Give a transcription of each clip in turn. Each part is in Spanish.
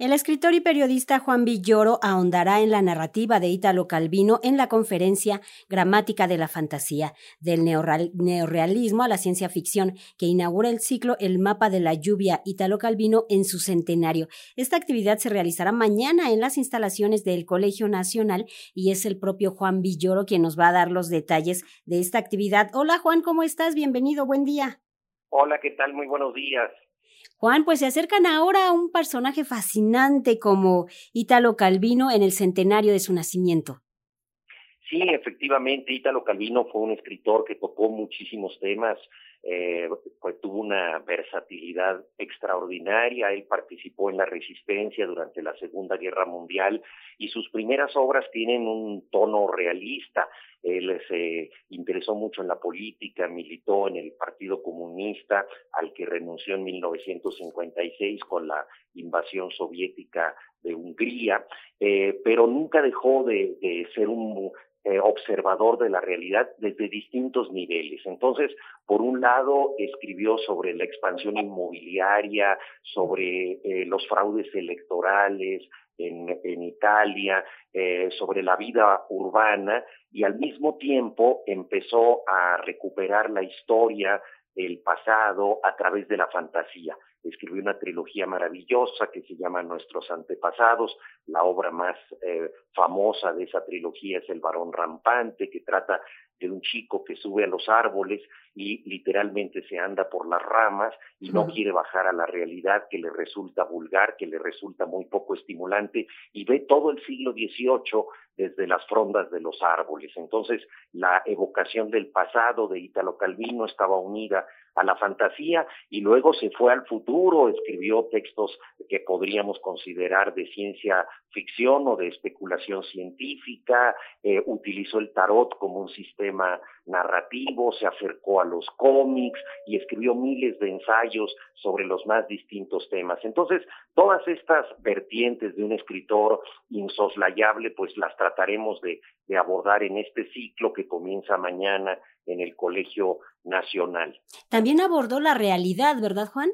El escritor y periodista Juan Villoro ahondará en la narrativa de Ítalo Calvino en la conferencia Gramática de la Fantasía, del neorrealismo a la ciencia ficción, que inaugura el ciclo El mapa de la lluvia Ítalo Calvino en su centenario. Esta actividad se realizará mañana en las instalaciones del Colegio Nacional y es el propio Juan Villoro quien nos va a dar los detalles de esta actividad. Hola Juan, ¿cómo estás? Bienvenido, buen día. Hola, ¿qué tal? Muy buenos días. Juan, pues se acercan ahora a un personaje fascinante como Ítalo Calvino en el centenario de su nacimiento. Sí, efectivamente, Ítalo Calvino fue un escritor que tocó muchísimos temas, eh, pues tuvo una versatilidad extraordinaria, él participó en la resistencia durante la Segunda Guerra Mundial y sus primeras obras tienen un tono realista. Él se interesó mucho en la política, militó en el Partido Comunista, al que renunció en 1956 con la invasión soviética de Hungría, eh, pero nunca dejó de, de ser un eh, observador de la realidad desde distintos niveles. Entonces, por un lado, escribió sobre la expansión inmobiliaria, sobre eh, los fraudes electorales en, Italia, eh, sobre la vida urbana y al mismo tiempo empezó a recuperar la historia el pasado a través de la fantasía. Escribió una trilogía maravillosa que se llama Nuestros antepasados. La obra más eh, famosa de esa trilogía es El varón rampante, que trata de un chico que sube a los árboles y literalmente se anda por las ramas y no quiere bajar a la realidad que le resulta vulgar, que le resulta muy poco estimulante y ve todo el siglo XVIII desde las frondas de los árboles. Entonces, la evocación del pasado de Italo Calvino estaba unida a la fantasía y luego se fue al futuro, escribió textos que podríamos considerar de ciencia ficción o de especulación científica, eh, utilizó el tarot como un sistema narrativo, se acercó a los cómics y escribió miles de ensayos sobre los más distintos temas. Entonces, todas estas vertientes de un escritor insoslayable, pues las trataremos de, de abordar en este ciclo que comienza mañana en el Colegio Nacional. También abordó la realidad, ¿verdad, Juan?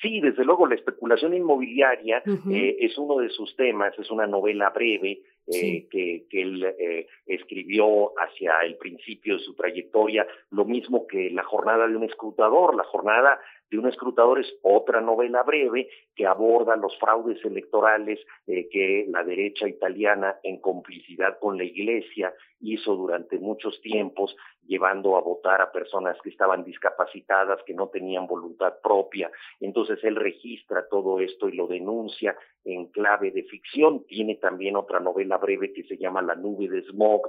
Sí, desde luego, la especulación inmobiliaria eh, es uno de sus temas, es una novela breve eh, que, que, él eh, escribió hacia el principio de su trayectoria, lo mismo que La jornada de un escrutador. La jornada de un escrutador es otra novela breve que aborda los fraudes electorales eh, que la derecha italiana, en complicidad con la Iglesia, hizo durante muchos tiempos, llevando a votar a personas que estaban discapacitadas, que no tenían voluntad propia. Entonces él registra todo esto y lo denuncia en clave de ficción. Tiene también otra novela breve que se llama La nube de smog,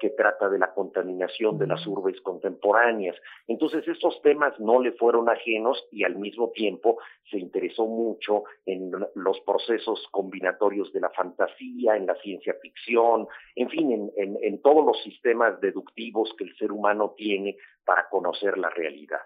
que trata de la contaminación de las urbes contemporáneas. Entonces, estos temas no le fueron ajenos y al mismo tiempo se interesó mucho en los procesos combinatorios de la fantasía, en la ciencia ficción, en fin, en, todos los sistemas deductivos que el ser humano tiene para conocer la realidad.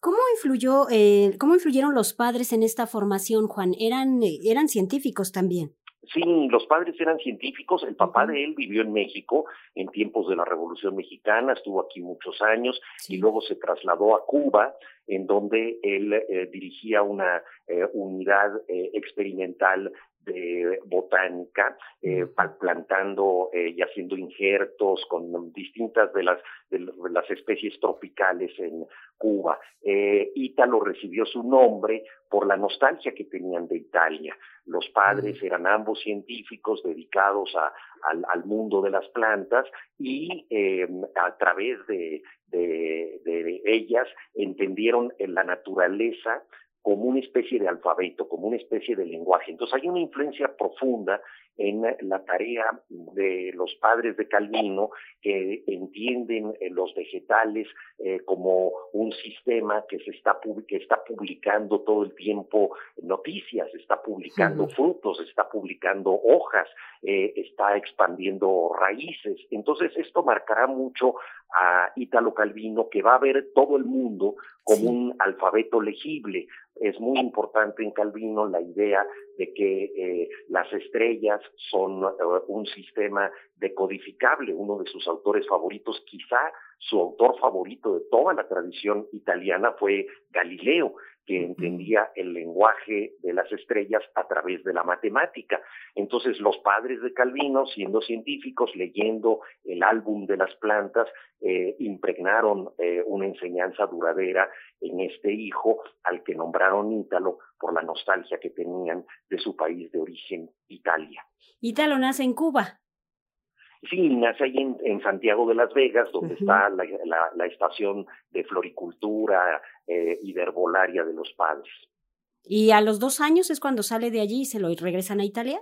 ¿Cómo influyó, eh, cómo influyeron los padres en esta formación, Juan? Eran, eran científicos también. Sí, los padres eran científicos, el papá de él vivió en México en tiempos de la Revolución Mexicana, estuvo aquí muchos años y luego se trasladó a Cuba, en donde él eh, dirigía una eh, unidad eh, experimental de botánica, eh, plantando y haciendo injertos con distintas de las, de las especies tropicales en Cuba. Eh, Ítalo recibió su nombre por la nostalgia que tenían de Italia. Los padres eran ambos científicos dedicados a, al, mundo de las plantas y a través de, de, de ellas entendieron la naturaleza como una especie de alfabeto, como una especie de lenguaje. Entonces hay una influencia profunda en la tarea de los padres de Calvino que entienden eh, los vegetales eh, como un sistema que se está que está publicando todo el tiempo noticias, está publicando frutos, está publicando hojas, eh, está expandiendo raíces. Entonces esto marcará mucho a Italo Calvino que va a ver todo el mundo como un alfabeto legible. Es muy importante en Calvino la idea de que eh, las estrellas son eh, un sistema decodificable. Uno de sus autores favoritos, quizá su autor favorito de toda la tradición italiana fue Galileo que entendía el lenguaje de las estrellas a través de la matemática. Entonces los padres de Calvino, siendo científicos, leyendo el álbum de las plantas, eh, impregnaron eh, una enseñanza duradera en este hijo al que nombraron Ítalo por la nostalgia que tenían de su país de origen, Italia. Ítalo nace en Cuba. Sí, nace ahí en, Santiago de Las Vegas, donde está la, estación de floricultura eh, y de herbolaria de los padres. ¿Y a los dos años es cuando sale de allí y se lo regresan a Italia?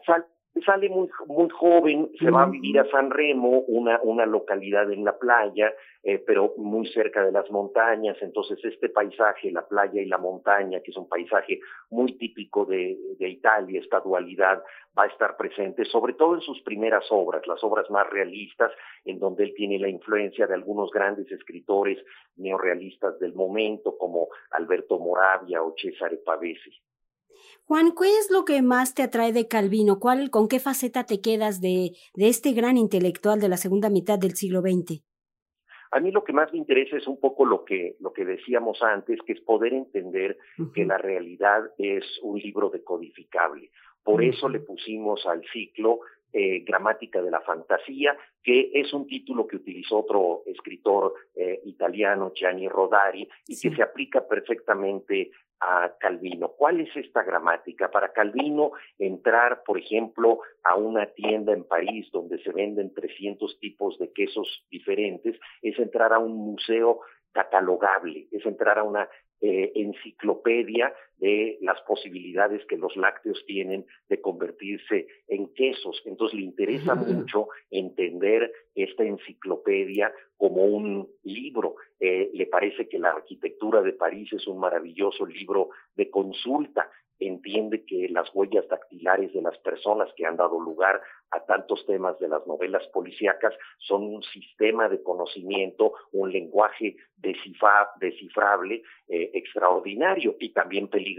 Sale muy, muy joven, se va a vivir a San Remo, una, una localidad en la playa, eh, pero muy cerca de las montañas. Entonces, este paisaje, la playa y la montaña, que es un paisaje muy típico de, de Italia, esta dualidad va a estar presente, sobre todo en sus primeras obras, las obras más realistas, en donde él tiene la influencia de algunos grandes escritores neorealistas del momento, como Alberto Moravia o Cesare Pavese. Juan, ¿qué es lo que más te atrae de Calvino? ¿Cuál, ¿Con qué faceta te quedas de, de este gran intelectual de la segunda mitad del siglo XX? A mí lo que más me interesa es un poco lo que, lo que decíamos antes, que es poder entender que la realidad es un libro decodificable. Por eso le pusimos al ciclo eh, Gramática de la Fantasía, que es un título que utilizó otro escritor eh, italiano, Gianni Rodari, y que se aplica perfectamente a Calvino. ¿Cuál es esta gramática? Para Calvino, entrar, por ejemplo, a una tienda en París donde se venden 300 tipos de quesos diferentes, es entrar a un museo catalogable, es entrar a una eh, enciclopedia de las posibilidades que los lácteos tienen de convertirse en quesos. Entonces le interesa mucho entender esta enciclopedia como un libro. Eh, le parece que la arquitectura de París es un maravilloso libro de consulta entiende que las huellas dactilares de las personas que han dado lugar a tantos temas de las novelas policíacas son un sistema de conocimiento, un lenguaje descifrable eh, extraordinario y también peligroso,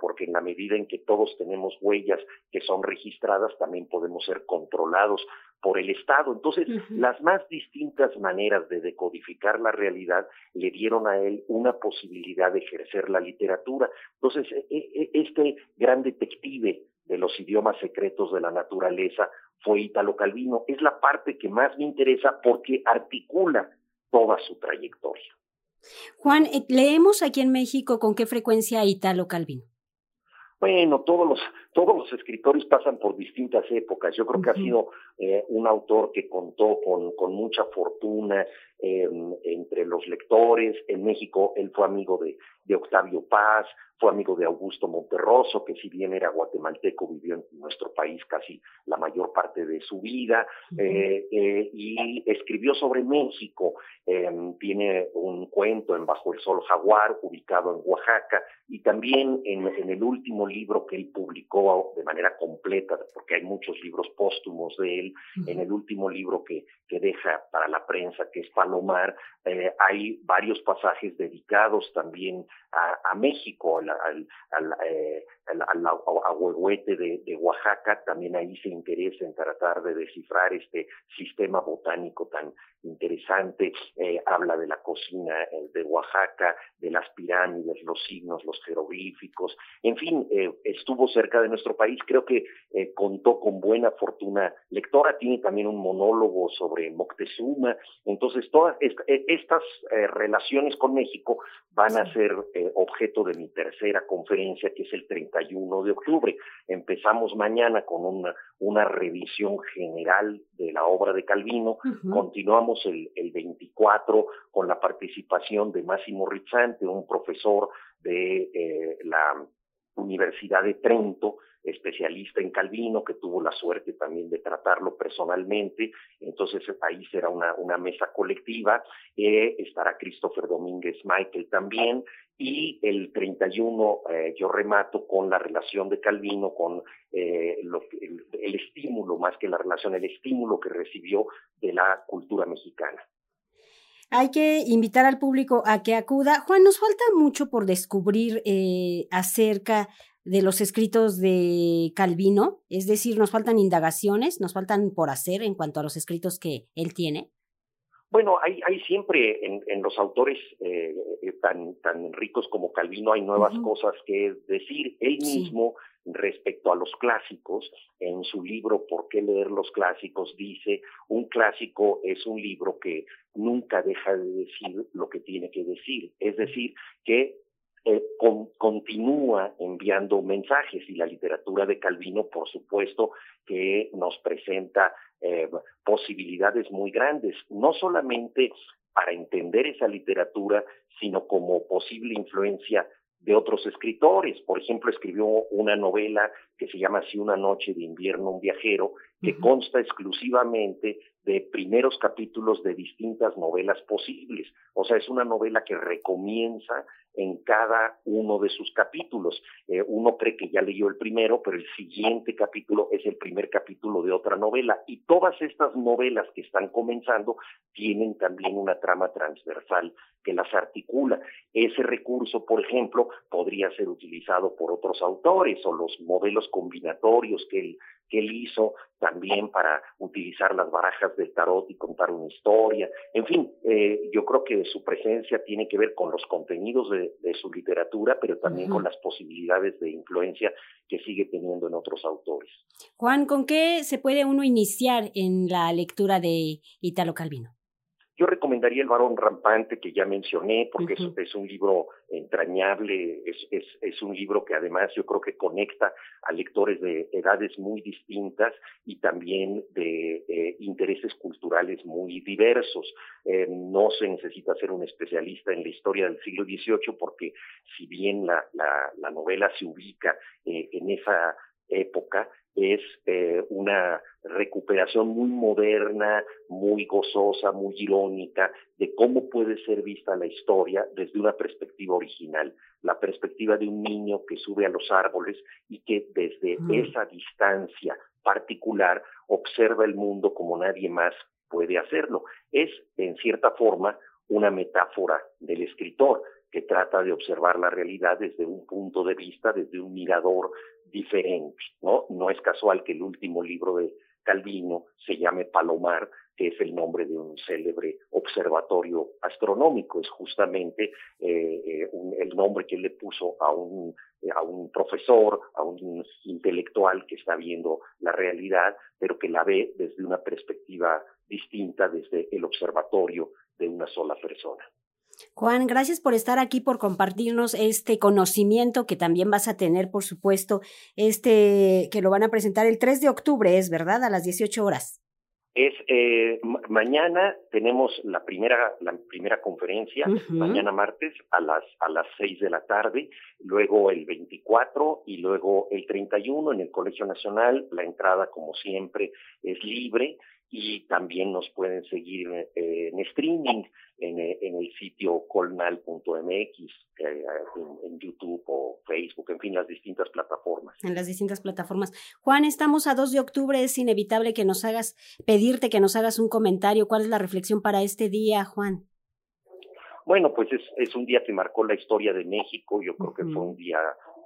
porque en la medida en que todos tenemos huellas que son registradas, también podemos ser controlados por el Estado. Entonces, las más distintas maneras de decodificar la realidad le dieron a él una posibilidad de ejercer la literatura. Entonces, e, e, este gran detective de los idiomas secretos de la naturaleza fue Italo Calvino. Es la parte que más me interesa porque articula toda su trayectoria. Juan, eh, leemos aquí en México con qué frecuencia Italo Calvino. Bueno, todos los, todos los escritores pasan por distintas épocas. Yo creo que ha sido eh, un autor que contó con, con mucha fortuna eh, entre los lectores. En México él fue amigo de, de Octavio Paz, fue amigo de Augusto Monterroso, que si bien era guatemalteco, vivió en nuestro país casi la mayor parte de su vida, eh, eh, y escribió sobre México. Eh, tiene un cuento en Bajo el Sol Jaguar, ubicado en Oaxaca, y también en, en, el último libro que él publicó de manera completa, porque hay muchos libros póstumos de él, en el último libro que, que deja para la prensa, que es Palomar, hay varios pasajes dedicados también a, a México, al, al, al, eh, de, de, Oaxaca, también ahí se interesa en tratar de descifrar este sistema botánico tan interesante, eh, habla de la cocina eh, de Oaxaca, de las pirámides, los signos, los jeroglíficos, en fin, eh, estuvo cerca de nuestro país, creo que contó con buena fortuna lectora, tiene también un monólogo sobre Moctezuma, entonces todas estas relaciones con México van a ser objeto de mi tercera conferencia, que es el 31 de octubre. Empezamos mañana con una, una revisión general de la obra de Calvino, continuamos el, el 24 con la participación de Máximo Rizzante, un profesor de eh, la Universidad de Trento, especialista en Calvino, que tuvo la suerte también de tratarlo personalmente. Entonces ahí será una, una mesa colectiva. Eh, estará Christopher Domínguez Michael también. Y el 31 eh, yo remato con la relación de Calvino, con eh, el, el estímulo, más que la relación, el estímulo que recibió de la cultura mexicana. Hay que invitar al público a que acuda. Juan, nos falta mucho por descubrir eh, acerca de los escritos de Calvino, es decir, nos faltan indagaciones, nos faltan por hacer en cuanto a los escritos que él tiene. Bueno, hay, hay siempre en, en los autores eh, eh tan, tan ricos como Calvino, hay nuevas cosas que decir. Él mismo, respecto a los clásicos, en su libro ¿Por qué leer los clásicos? dice, un clásico es un libro que nunca deja de decir lo que tiene que decir. Es decir, que eh, continúa enviando mensajes y la literatura de Calvino, por supuesto, que nos presenta eh, posibilidades muy grandes, no solamente para entender esa literatura, sino como posible influencia de otros escritores. Por ejemplo, escribió una novela que se llama Si una noche de invierno un viajero, que consta exclusivamente de primeros capítulos de distintas novelas posibles. O sea, es una novela que recomienza en cada uno de sus capítulos. Eh, uno cree que ya leyó el primero, pero el siguiente capítulo es el primer capítulo de otra novela. Y todas estas novelas que están comenzando tienen también una trama transversal que las articula. Ese recurso, por ejemplo, podría ser utilizado por otros autores o los modelos combinatorios que él, que él hizo también para utilizar las barajas del tarot y contar una historia. En fin, eh, yo creo que su presencia tiene que ver con los contenidos de, su literatura, pero también con las posibilidades de influencia que sigue teniendo en otros autores. Juan, ¿con qué se puede uno iniciar en la lectura de Italo Calvino? Yo recomendaría El varón rampante que ya mencioné, porque es, un libro entrañable, es, es, es, un libro que además yo creo que conecta a lectores de edades muy distintas y también de eh, intereses culturales muy diversos. Eh, no se necesita ser un especialista en la historia del siglo XVIII, porque si bien la, la, la novela se ubica eh, en esa época, es eh, una recuperación muy moderna, muy gozosa, muy irónica de cómo puede ser vista la historia desde una perspectiva original, la perspectiva de un niño que sube a los árboles y que desde esa distancia particular observa el mundo como nadie más puede hacerlo. Es, en cierta forma, una metáfora del escritor que trata de observar la realidad desde un punto de vista, desde un mirador diferente, ¿no? No es casual que el último libro de Calvino se llame Palomar, que es el nombre de un célebre observatorio astronómico, es justamente eh, eh, el nombre que le puso a un, a un profesor, a un intelectual que está viendo la realidad, pero que la ve desde una perspectiva distinta, desde el observatorio de una sola persona. Juan, gracias por estar aquí, por compartirnos este conocimiento que también vas a tener, por supuesto, este que lo van a presentar el 3 de octubre, es verdad, a las 18 horas. Es eh, mañana tenemos la primera la primera conferencia, mañana martes a las a las 6 de la tarde, luego el 24 y luego el 31 en el Colegio Nacional. La entrada, como siempre, es libre y también nos pueden seguir eh, en streaming en, eh, en, el sitio colnal.mx, eh, en, YouTube o Facebook, en fin, las distintas plataformas. En las distintas plataformas. Juan, estamos a 2 de octubre, es inevitable que nos hagas, pedirte que nos hagas un comentario. ¿Cuál es la reflexión para este día, Juan? Bueno, pues es, es un día que marcó la historia de México, yo creo que fue un día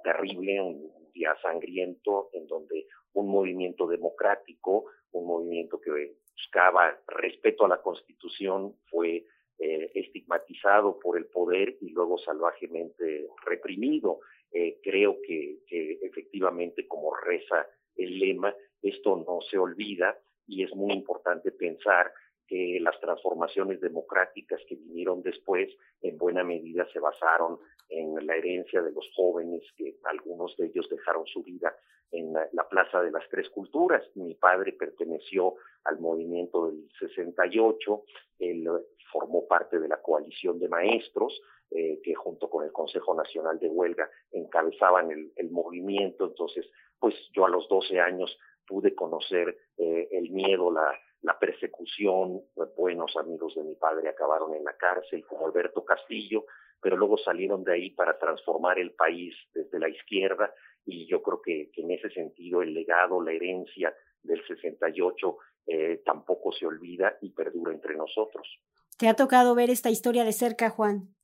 terrible, un día sangriento, en donde un movimiento democrático, un movimiento que buscaba respeto a la Constitución, fue eh, estigmatizado por el poder y luego salvajemente reprimido. Eh, creo que, que efectivamente, como reza el lema, esto no se olvida y es muy importante pensar que las transformaciones democráticas que vinieron después en buena medida se basaron en la herencia de los jóvenes, que algunos de ellos dejaron su vida en la, Plaza de las Tres Culturas. Mi padre perteneció al movimiento del 68, él formó parte de la coalición de maestros, eh, que junto con el Consejo Nacional de Huelga encabezaban el, el, movimiento. Entonces, pues yo a los 12 años pude conocer eh, el miedo, la, la persecución. Buenos amigos de mi padre acabaron en la cárcel, como Alberto Castillo, pero luego salieron de ahí para transformar el país desde la izquierda y yo creo que, que en ese sentido el legado, la herencia del 68 eh, tampoco se olvida y perdura entre nosotros. ¿Te ha tocado ver esta historia de cerca, Juan?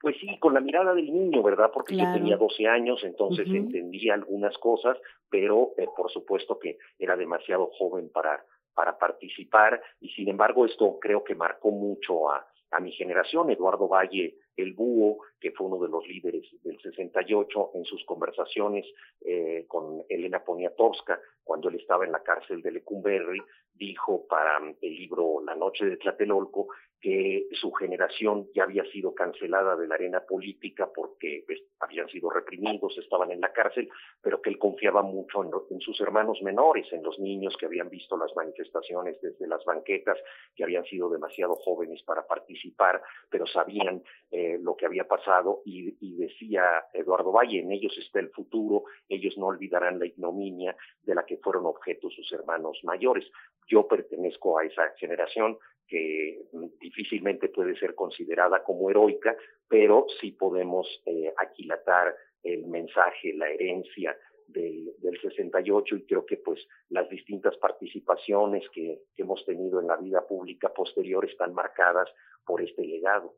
Pues sí, con la mirada del niño, ¿verdad? Porque yo tenía 12 años, entonces entendía algunas cosas, pero eh, por supuesto que era demasiado joven para, para participar y sin embargo esto creo que marcó mucho a, mi generación. Eduardo Valle, el búho, que fue uno de los líderes del 68, en sus conversaciones eh, con Elena Poniatowska, cuando él estaba en la cárcel de Lecumberri, dijo para el libro La Noche de Tlatelolco que su generación ya había sido cancelada de la arena política porque pues, habían sido reprimidos, estaban en la cárcel, pero que él confiaba mucho en, sus hermanos menores, en los niños que habían visto las manifestaciones desde las banquetas, que habían sido demasiado jóvenes para participar, pero sabían eh, lo que había pasado y, decía Eduardo Valle, en ellos está el futuro, ellos no olvidarán la ignominia de la que fueron objeto sus hermanos mayores. Yo pertenezco a esa generación, que difícilmente puede ser considerada como heroica, pero sí podemos eh, aquilatar el mensaje, la herencia del, del 68 y creo que pues las distintas participaciones que, que hemos tenido en la vida pública posterior están marcadas por este legado.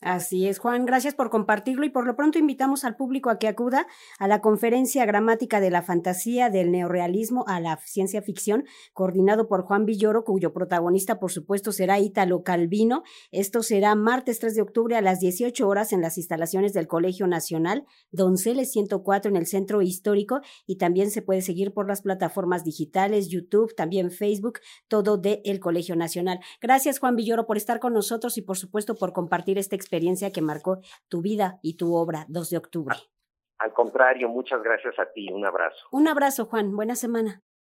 Así es, Juan, gracias por compartirlo y por lo pronto invitamos al público a que acuda a la conferencia gramática de la fantasía del neorealismo a la ciencia ficción, coordinado por Juan Villoro, cuyo protagonista por supuesto será Ítalo Calvino. Esto será martes 3 de octubre a las 18 horas en las instalaciones del Colegio Nacional, Donceles 104 en el Centro Histórico y también se puede seguir por las plataformas digitales, YouTube, también Facebook, todo de el Colegio Nacional. Gracias Juan Villoro por estar con nosotros y por supuesto por compartir este experiencia que marcó tu vida y tu obra 2 de octubre. Al contrario, muchas gracias a ti. Un abrazo. Un abrazo, Juan. Buena semana.